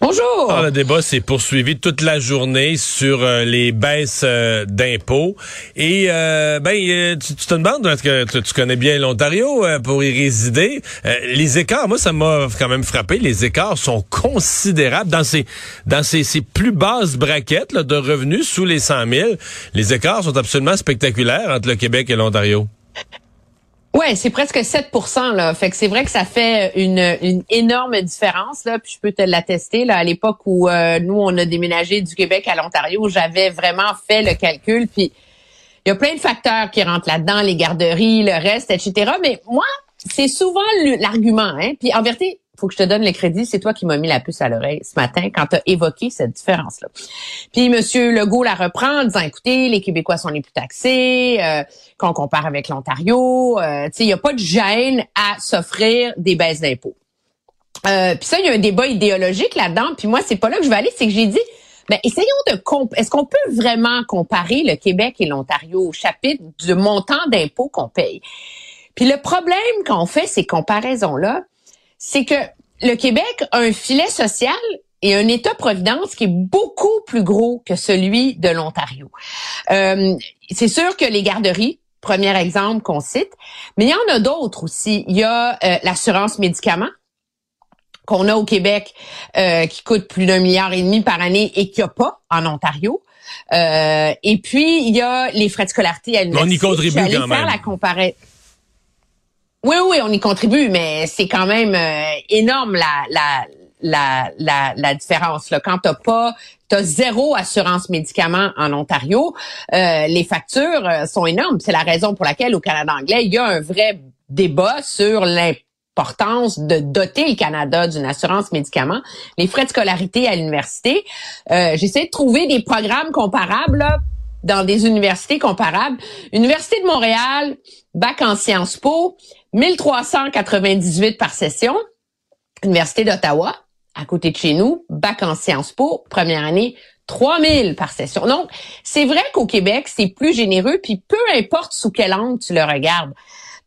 Bonjour. Alors, le débat s'est poursuivi toute la journée sur euh, les baisses euh, d'impôts. Et euh, ben, euh, tu, te demandes, parce que tu, connais bien l'Ontario pour y résider, les écarts, moi ça m'a quand même frappé, les écarts sont considérables dans ces plus basses braquettes de revenus sous les 100 000. Les écarts sont absolument spectaculaires entre le Québec et l'Ontario. Ouais, c'est presque 7% là. Fait que c'est vrai que ça fait une, une énorme différence là. Puis je peux te l'attester là. À l'époque où euh, nous on a déménagé du Québec à l'Ontario, j'avais vraiment fait le calcul. Puis il y a plein de facteurs qui rentrent là-dedans, les garderies, le reste, etc. Mais moi, c'est souvent l'argument. Hein. Puis en vérité, faut que je te donne le crédit, c'est toi qui m'as mis la puce à l'oreille ce matin quand tu as évoqué cette différence-là. Puis Monsieur Legault la reprend en disant, écoutez, les Québécois sont les plus taxés, euh, quand on compare avec l'Ontario, euh, il n'y a pas de gêne à s'offrir des baisses d'impôts. Euh, puis ça, il y a un débat idéologique là-dedans. Puis moi, c'est pas là que je vais aller, c'est que j'ai dit, mais essayons de est-ce qu'on peut vraiment comparer le Québec et l'Ontario au chapitre du montant d'impôts qu'on paye? Puis le problème quand on fait ces comparaisons-là, c'est que le Québec a un filet social et un État-providence qui est beaucoup plus gros que celui de l'Ontario. Euh, c'est sûr que les garderies, premier exemple qu'on cite, mais il y en a d'autres aussi. Il y a euh, l'assurance médicaments qu'on a au Québec euh, qui coûte plus d'un milliard et demi par année et qu'il n'y a pas en Ontario. et puis, il y a les frais de scolarité à l'université. On y contribue quand même. la comparaison. Oui, oui, on y contribue, mais c'est quand même euh, énorme la, la, la, la, la différence. Là. Quand t'as pas, t'as zéro assurance médicaments en Ontario, euh, les factures euh, sont énormes. C'est la raison pour laquelle au Canada anglais, il y a un vrai débat sur l'importance de doter le Canada d'une assurance médicaments, les frais de scolarité à l'université. J'essaie de trouver des programmes comparables dans des universités comparables. Université de Montréal, bac en Sciences Po, 1398 par session. Université d'Ottawa, à côté de chez nous, bac en Sciences Po, première année, 3000 par session. Donc, c'est vrai qu'au Québec, c'est plus généreux, puis peu importe sous quel angle tu le regardes.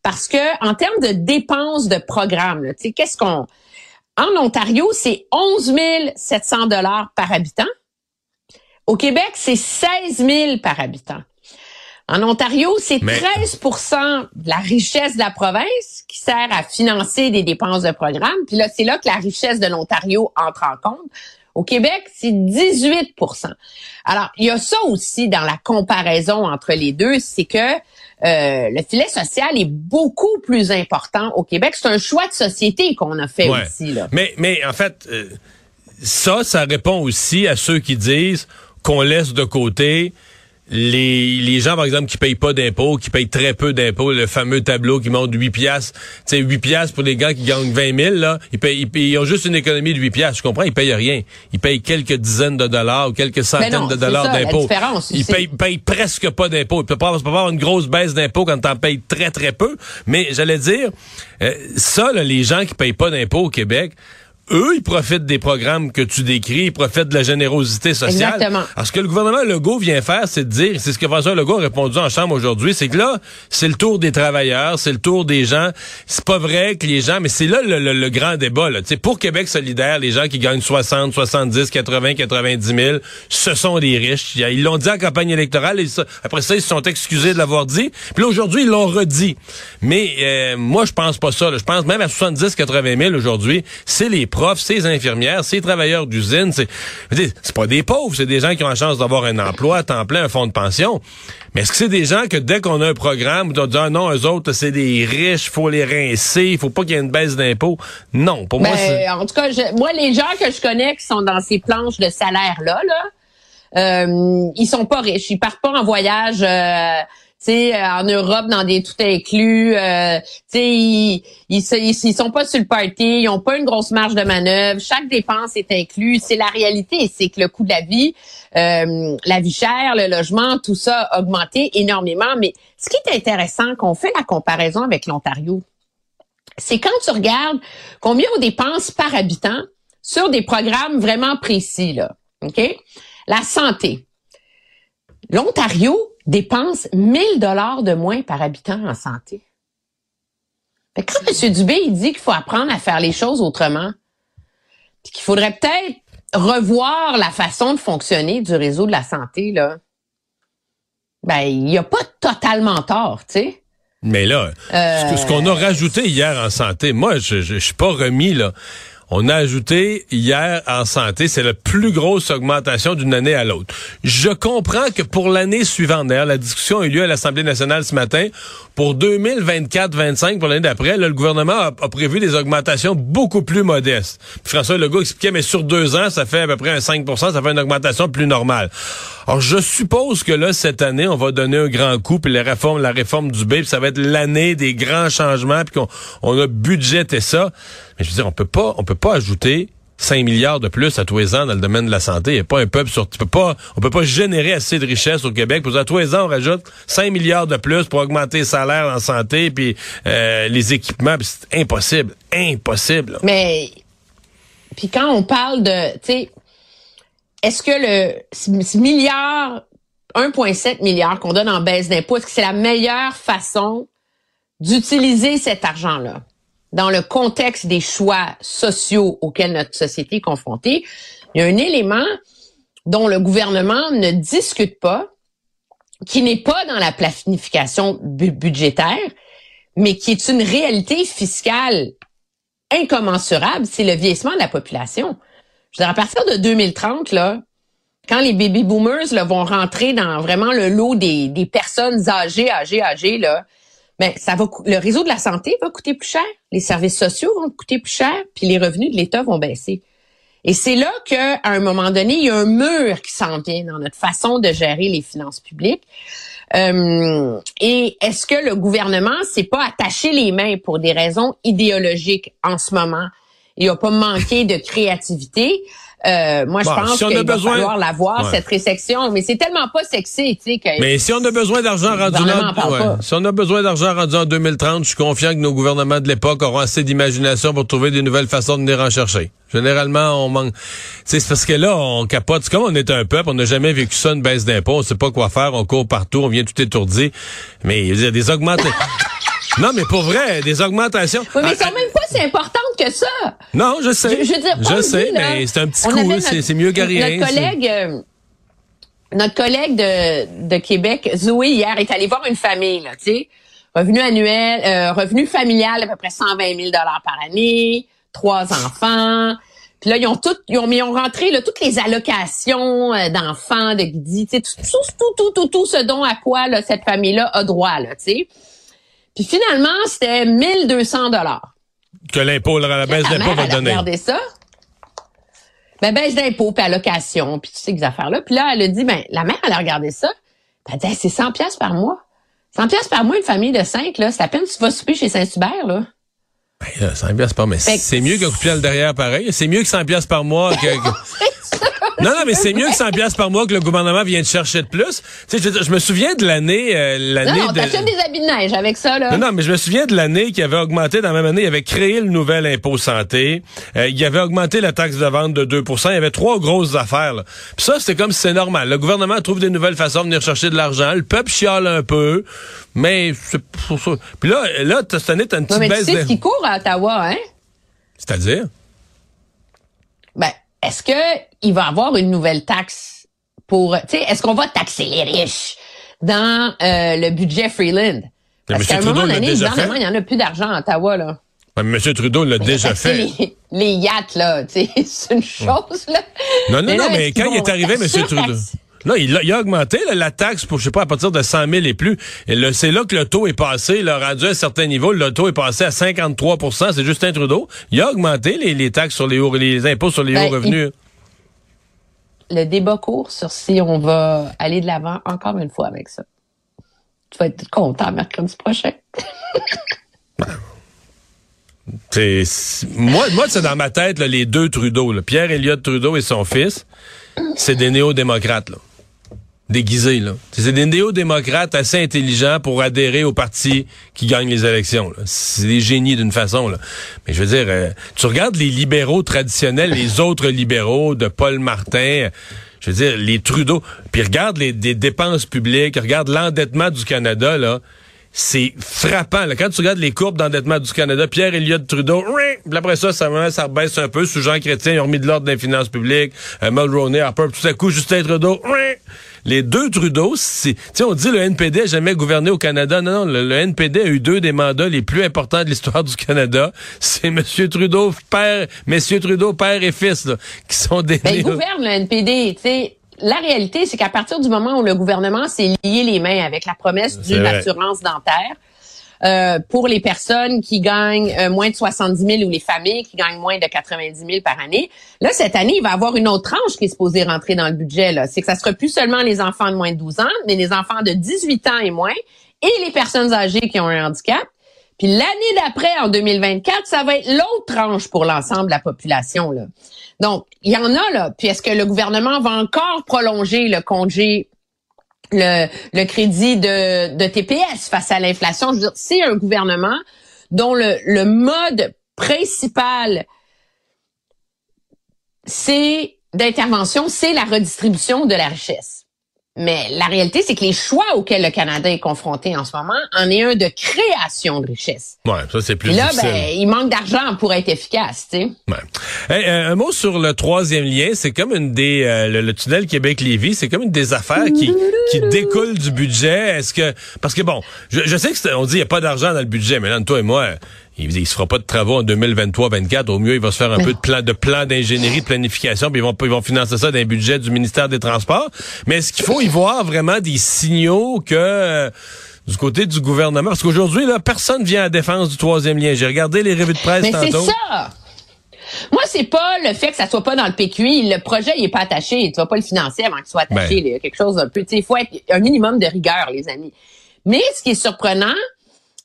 Parce que en termes de dépenses de programme, tu sais, qu'est-ce qu'on... En Ontario, c'est 11 700 dollars par habitant. Au Québec, c'est 16 000 par habitant. En Ontario, c'est 13% de la richesse de la province qui sert à financer des dépenses de programme. Puis là, c'est là que la richesse de l'Ontario entre en compte. Au Québec, c'est 18% Alors, il y a ça aussi dans la comparaison entre les deux, c'est que euh, le filet social est beaucoup plus important au Québec. C'est un choix de société qu'on a fait aussi. Là. Mais, mais en fait, euh, ça, ça répond aussi à ceux qui disent qu'on laisse de côté les, les gens, par exemple, qui payent pas d'impôts, qui payent très peu d'impôts, le fameux tableau qui montre 8 piastres, tu sais, 8 piastres pour les gars qui gagnent 20 000, là, ils, payent, ils, ont juste une économie de 8 piastres, je comprends, ils payent rien. Ils payent quelques dizaines de dollars ou quelques centaines de dollars d'impôts. Ils payent, payent, presque pas d'impôts. Il peut pas, avoir une grosse baisse d'impôts quand t'en payes très, très peu. Mais j'allais dire, euh, ça, là, les gens qui payent pas d'impôts au Québec, eux, ils profitent des programmes que tu décris, ils profitent de la générosité sociale. Exactement. Alors, ce que le gouvernement Legault vient faire, c'est de dire, c'est ce que François Legault a répondu en Chambre aujourd'hui, c'est que là, c'est le tour des travailleurs, c'est le tour des gens. C'est pas vrai que les gens, mais c'est là le, grand débat. Là. pour Québec solidaire, les gens qui gagnent 60, 70, 80, 90 000, ce sont des riches. Ils l'ont dit en campagne électorale, et après ça, ils se sont excusés de l'avoir dit. Puis là, aujourd'hui, ils l'ont redit. Mais euh, moi, je pense pas ça. Je pense même à 70, 80 000 aujourd'hui, c'est les profs, ces infirmières, ces travailleurs d'usine, c'est c'est pas des pauvres, c'est des gens qui ont la chance d'avoir un emploi à temps plein, un fonds de pension. Mais est-ce que c'est des gens que dès qu'on a un programme, on dit ah non, eux autres, c'est des riches, faut les rincer, il faut pas qu'il y ait une baisse d'impôts? Non, pour moi, ben, En tout cas, moi, les gens que je connais qui sont dans ces planches de salaire-là, là, euh, ils sont pas riches. Ils partent pas en voyage euh, sais, euh, en Europe, dans des tout inclus, euh, ils, ils, ils, sont pas sur le party, ils ont pas une grosse marge de manœuvre, chaque dépense est inclus. C'est la réalité, c'est que le coût de la vie, euh, la vie chère, le logement, tout ça a augmenté énormément. Mais ce qui est intéressant, qu'on fait la comparaison avec l'Ontario, c'est quand tu regardes combien on dépense par habitant sur des programmes vraiment précis, là. OK? La santé. L'Ontario dépense 1000 dollars de moins par habitant en santé. Fait que quand M. Dubé, il dit qu'il faut apprendre à faire les choses autrement, puis qu'il faudrait peut-être revoir la façon de fonctionner du réseau de la santé, là, ben, il n'y a pas totalement tort, tu sais. Mais là, ce- ce qu'on a rajouté hier en santé, moi, je, je suis pas remis, là. On a ajouté hier en santé, c'est la plus grosse augmentation d'une année à l'autre. Je comprends que pour l'année suivante, d'ailleurs, la discussion a eu lieu à l'Assemblée nationale ce matin, pour 2024-25, pour l'année d'après, le gouvernement a, a prévu des augmentations beaucoup plus modestes. Puis François Legault expliquait, mais sur deux ans, ça fait à peu près un 5% ça fait une augmentation plus normale. Alors, je suppose que là, cette année, on va donner un grand coup, puis les réformes, la réforme du B, puis ça va être l'année des grands changements, puis qu'on on a budgété ça. Je veux dire, on peut pas, on peut pas ajouter 5 milliards de plus à tous les ans dans le domaine de la santé. Il n'y a pas un peuple sur, tu peux pas, on peut pas générer assez de richesse au Québec. Pour à tous les ans, on rajoute 5 milliards de plus pour augmenter les salaires en santé, puis euh, les équipements. C'est impossible, impossible. Mais puis quand on parle de, tu sais, est-ce que le ce milliard, 1,7 milliard qu'on donne en baisse d'impôts, est-ce que c'est la meilleure façon d'utiliser cet argent-là? Dans le contexte des choix sociaux auxquels notre société est confrontée? Il y a un élément dont le gouvernement ne discute pas, qui n'est pas dans la planification bu- budgétaire, mais qui est une réalité fiscale incommensurable, c'est le vieillissement de la population. Je veux dire, à partir de 2030, là, quand les baby boomers là, vont rentrer dans vraiment le lot des, des personnes âgées, âgées, âgées, là, ben, ça va le réseau de la santé va coûter plus cher, les services sociaux vont coûter plus cher, puis les revenus de l'État vont baisser. Et c'est là qu'à un moment donné, il y a un mur qui s'en vient dans notre façon de gérer les finances publiques. Euh, et est-ce que le gouvernement s'est pas attaché les mains pour des raisons idéologiques en ce moment? Il a pas manqué de créativité. Euh, moi, Bon, je pense si qu'il va besoin- falloir la voir, Ouais. cette résection. Mais c'est tellement pas sexy, tu sais, que... Mais si on a besoin d'argent rendu là, ouais. pas. si on a besoin d'argent rendu en 2030, je suis confiant que nos gouvernements de l'époque auront assez d'imagination pour trouver des nouvelles façons de venir en chercher. Généralement, on manque. C'est parce que là, on capote. Comme on est un peuple, on n'a jamais vécu ça, une baisse d'impôts, on sait pas quoi faire, on court partout, on vient tout étourdi. Mais il y a des augmentations. non, mais pour vrai, des augmentations. Oui, mais Ah, elles sont même pas si importantes que ça. Non, je sais. Je, je veux dire, le sais, dit, là, mais c'est un petit coup, c'est mieux qu'à rien. Notre collègue, euh, notre collègue de, de Québec, Zoé, hier, est allée voir une famille, tu sais. Revenu annuel, euh, revenu familial à peu près 120 000 par année, trois enfants. Puis là, ils ont tout, ils ont, ils ont rentré là, toutes les allocations euh, d'enfants, de guidis, tout, tout, tout, tout, tout, tout ce dont à quoi là, cette famille-là a droit, là, tu sais. Puis finalement, c'était 1200 dollars. Que l'impôt, la baisse d'impôt va donner. regardé ça. Ben, baisse d'impôts, puis allocation, puis toutes ces affaires-là. Puis là, elle a dit, ben, la mère, elle a regardé ça. Puis elle a dit, c'est 100 pièces par mois. 100 pièces par mois, une famille de 5, là, c'est à peine tu vas souper chez Saint-Hubert, là. Ben, là, 100 pièces par mois. Que- C'est mieux qu'un coup de derrière, pareil. C'est mieux que 100 pièces par mois. Que- Non, non, mais c'est mieux que 100 pièces par mois que le gouvernement vient de chercher de plus. Tu sais, je, je me souviens de l'année, euh, Non, l'année non, de. t'achètes des habits de neige avec ça, là. Non, non, mais je me souviens de l'année qui avait augmenté, dans la même année, il avait créé le nouvel impôt santé. Euh, il avait augmenté la taxe de vente de 2% Il y avait trois grosses affaires. Là. Puis ça, c'était comme si c'est normal. Le gouvernement trouve des nouvelles façons de venir chercher de l'argent. Le peuple chiale un peu, mais c'est pour ça. Puis là, là, cette année, t'as une Ouais, petite mais tu baisse sais ce de... qui court à Ottawa, hein? C'est-à-dire? Ben, est-ce que il va y avoir une nouvelle taxe pour, tu sais, est-ce qu'on va taxer les riches dans euh, le budget Freeland? Parce qu'à un Trudeau moment donné, évidemment, il y en a plus d'argent à Ottawa, là. Ouais, mais M. Trudeau l'a déjà fait. Les, les yachts, là, tu sais, c'est une chose, là. Non, non, Mais non, mais qu'ils quand il est arrivé, M. Trudeau? Non, il a, il a augmenté là, la taxe pour, je sais pas, à partir de 100 000 et plus. Et c'est là que le taux est passé, là, rendu à un certain niveau, le taux est passé à 53% C'est Justin Trudeau. Il a augmenté les, les taxes sur les hauts, les impôts sur les Ben, hauts revenus. Le débat court sur si on va aller de l'avant encore une fois avec ça. Tu vas être content mercredi prochain. C'est- moi, moi, c'est dans ma tête, là, les deux Trudeau, là, Pierre Elliott Trudeau et son fils, c'est des néo-démocrates, là. Déguisés. Là. C'est des néo-démocrates assez intelligents pour adhérer au parti qui gagne les élections. C'est des génies d'une façon. Là. Mais je veux dire, euh, tu regardes les libéraux traditionnels, les autres libéraux de Paul Martin, je veux dire, les Trudeau, puis regarde les, dépenses publiques, regarde l'endettement du Canada, là c'est frappant. Là. Quand tu regardes les courbes d'endettement du Canada, Pierre Elliott Trudeau, puis après ça, ça, ça baisse un peu. Sous Jean Chrétien, ils ont remis de l'ordre dans les finances publiques. Euh, Mulroney, Harper, tout à coup, Justin Trudeau, les deux Trudeau, c'est, on dit le NPD a jamais gouverné au Canada. Non, non, le, NPD a eu deux des mandats les plus importants de l'histoire du Canada. C'est M. Trudeau, père, Messieurs Trudeau, père et fils, là, qui sont des... Ben, il gouverne le NPD, tu sais la réalité, c'est qu'à partir du moment où le gouvernement s'est lié les mains avec la promesse d'une assurance dentaire, euh, pour les personnes qui gagnent euh, moins de 70 000 ou les familles qui gagnent moins de 90 000 par année. Là, cette année, il va y avoir une autre tranche qui est supposée rentrer dans le budget. C'est que ça sera plus seulement les enfants de moins de 12 ans, mais les enfants de 18 ans et moins et les personnes âgées qui ont un handicap. Puis l'année d'après, en 2024, ça va être l'autre tranche pour l'ensemble de la population. Là. Donc, il y en a là. Puis est-ce que le gouvernement va encore prolonger le congé, le, crédit de, TPS face à l'inflation? C'est un gouvernement dont le, le mode principal, c'est d'intervention, c'est la redistribution de la richesse. Mais la réalité, c'est que les choix auxquels le Canada est confronté en ce moment en est un de création de richesse. Ouais, ça c'est plus Et là, difficile. ben, il manque d'argent pour être efficace, tu sais. Ouais. Hey, euh, un mot sur le troisième lien, c'est comme une des euh, le, tunnel Québec-Lévis, c'est comme une des affaires qui qui découle du budget. Est-ce que parce que bon, je, je sais que on dit il y a pas d'argent dans le budget, mais là toi et moi, il, il se fera pas de travaux en 2023-24. Au mieux, il va se faire un peu de plan de plan d'ingénierie, de planification, puis ils vont, ils vont financer ça d'un budget du ministère des Transports. Mais est-ce qu'il faut y voir vraiment des signaux que euh, du côté du gouvernement? Parce qu'aujourd'hui, là, personne vient à défense du troisième lien. J'ai regardé les revues de presse Mais tantôt. c'est ça! Moi, c'est pas le fait que ça soit pas dans le PQI. Le projet, il est pas attaché. Tu vas pas le financer avant qu'il soit attaché. Ben. Il y a quelque chose d'un peu. Il faut être un minimum de rigueur, les amis. Mais ce qui est surprenant,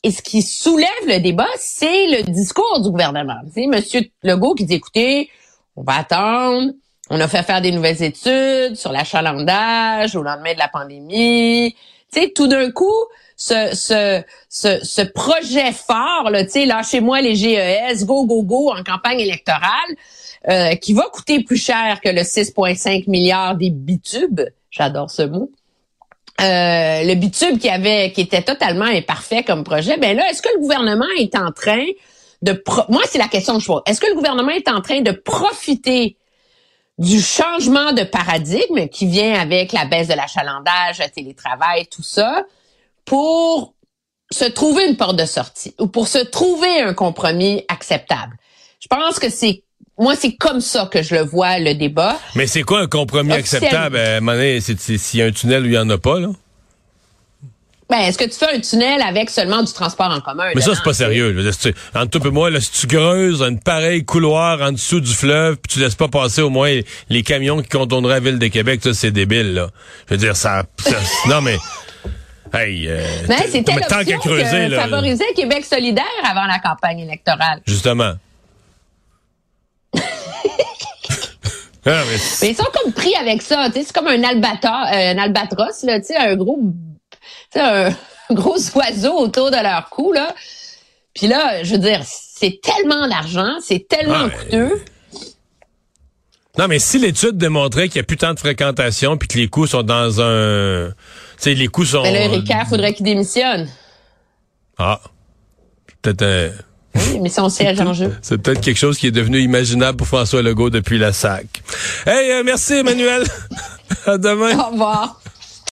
et ce qui soulève le débat, c'est le discours du gouvernement. C'est Monsieur Legault qui dit, écoutez, on va attendre. On a fait faire des nouvelles études sur l'achalandage au lendemain de la pandémie. Tu sais, tout d'un coup, ce, ce, ce, ce projet fort, là, tu sais, lâchez-moi les GES, go, go, go en campagne électorale, euh, qui va coûter plus cher que le 6,5 milliards des bitubes. J'adore ce mot. Euh, le bitube qui avait qui était totalement imparfait comme projet, ben là, est-ce que le gouvernement est en train de pro moi c'est la question que je pose. Est-ce que le gouvernement est en train de profiter du changement de paradigme qui vient avec la baisse de l'achalandage, le télétravail, tout ça, pour se trouver une porte de sortie ou pour se trouver un compromis acceptable? Je pense que c'est moi, c'est comme ça que je le vois, le débat. Mais c'est quoi un compromis acceptable? Euh, à un c'est s'il y a un tunnel où il n'y en a pas, là? Ben, est-ce que tu fais un tunnel avec seulement du transport en commun? Mais ça, c'est pas sérieux. Là. Entre toi et moi, là, si tu creuses un pareil couloir en dessous du fleuve, puis tu laisses pas passer au moins les camions qui contourneraient la ville de Québec, ça, c'est débile, là. Je veux dire, ça... ça- non, mais... Hey, euh, Ben, c'était mais tant qu'à l'option creuser, que là, favorisait Québec solidaire avant la campagne électorale. justement. Ah, mais Mais ils sont comme pris avec ça, tu sais, c'est comme un albatros, euh, un albatros là, tu sais, un gros, un gros oiseau autour de leur cou là. Puis là, je veux dire, c'est tellement d'argent, c'est tellement Ah, coûteux. Non, mais si l'étude démontrait qu'il n'y a plus tant de fréquentation puis que les coûts sont dans un... Tu sais, les coûts sont... Mais là, Ricard, faudrait qu'il démissionne. Ah. Peut-être un... Oui, mais son siège en jeu. C'est peut-être quelque chose qui est devenu imaginable pour François Legault depuis la SAC. Hey, euh, merci Emmanuel. à demain. Au revoir.